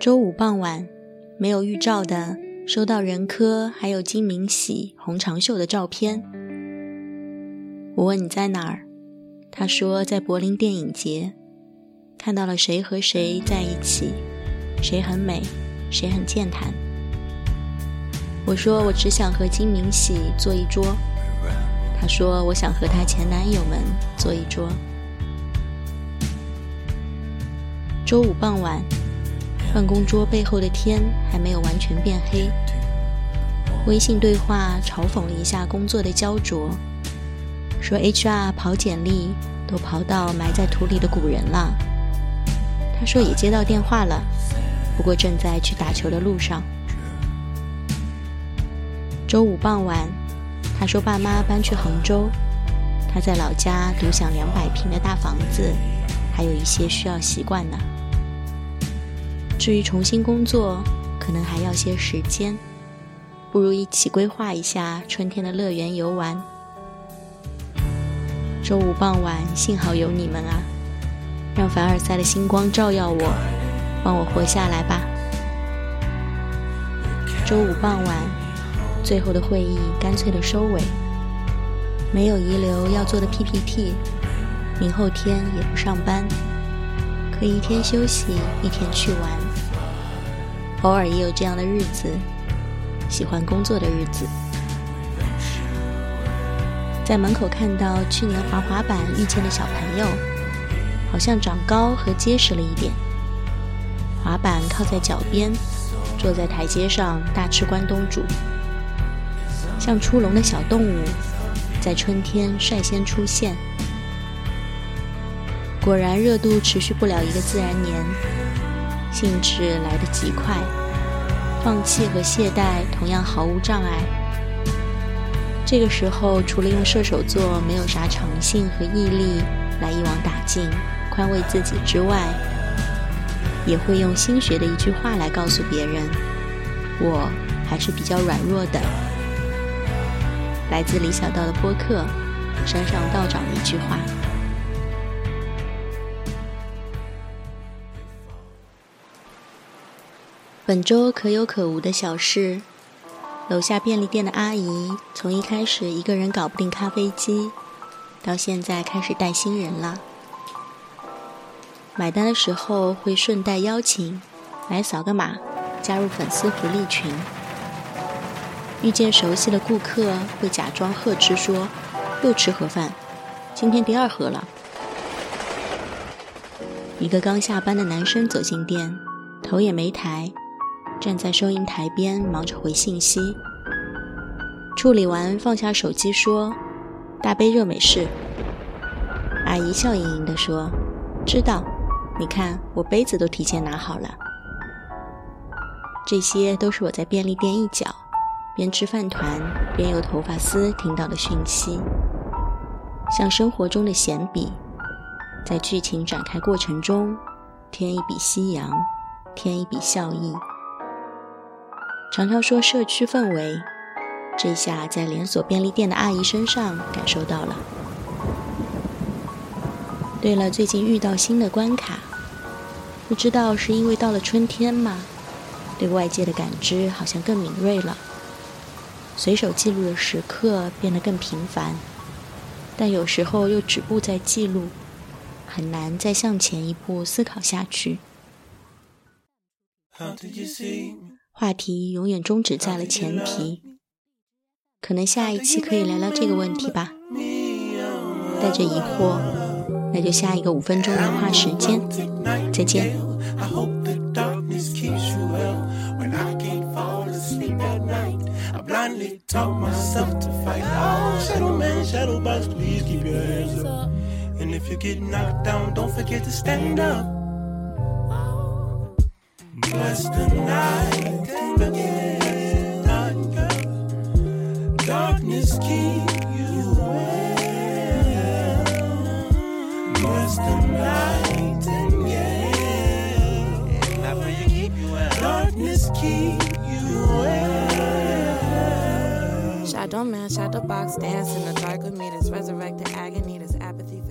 周五傍晚，没有预兆的收到任科还有金明喜、洪长秀的照片。我问你在哪儿，他说在柏林电影节，看到了谁和谁在一起，谁很美，谁很健谈。我说我只想和金明喜坐一桌，他说我想和他前男友们坐一桌。周五傍晚。办公桌背后的天还没有完全变黑。微信对话嘲讽了一下工作的焦灼，说 HR 跑简历都跑到埋在土里的古人了。他说也接到电话了，不过正在去打球的路上。周五傍晚，他说爸妈搬去杭州，他在老家独享两百平的大房子，还有一些需要习惯呢。至于重新工作，可能还要些时间，不如一起规划一下春天的乐园游玩。周五傍晚，幸好有你们啊，让凡尔赛的星光照耀我，帮我活下来吧。周五傍晚，最后的会议干脆的收尾，没有遗留要做的 PPT，明后天也不上班。可以一天休息，一天去玩。偶尔也有这样的日子，喜欢工作的日子。在门口看到去年滑滑板遇见的小朋友，好像长高和结实了一点。滑板靠在脚边，坐在台阶上大吃关东煮，像出笼的小动物，在春天率先出现。果然，热度持续不了一个自然年，兴致来得极快，放弃和懈怠同样毫无障碍。这个时候，除了用射手座没有啥诚信和毅力来一网打尽、宽慰自己之外，也会用心学的一句话来告诉别人：我还是比较软弱的。来自李小道的播客《山上道长》的一句话。本周可有可无的小事，楼下便利店的阿姨从一开始一个人搞不定咖啡机，到现在开始带新人了。买单的时候会顺带邀请，来扫个码，加入粉丝福利群。遇见熟悉的顾客会假装呵斥说：“又吃盒饭，今天第二盒了。”一个刚下班的男生走进店，头也没抬。站在收银台边忙着回信息，处理完放下手机说：“大杯热美式。”阿姨笑盈盈地说：“知道，你看我杯子都提前拿好了。”这些都是我在便利店一角边吃饭团边由头发丝听到的讯息，像生活中的闲笔，在剧情展开过程中添一笔夕阳，添一笔笑意。常常说社区氛围，这下在连锁便利店的阿姨身上感受到了。对了，最近遇到新的关卡，不知道是因为到了春天吗？对外界的感知好像更敏锐了。随手记录的时刻变得更频繁，但有时候又止步在记录，很难再向前一步思考下去。话题永远终止在了前提，可能下一期可以聊聊这个问题吧。带着疑惑，那就下一个五分钟谈话时间，再见。Shadow man, shadow box, dance in the dark with me. This resurrected agony, this apathy.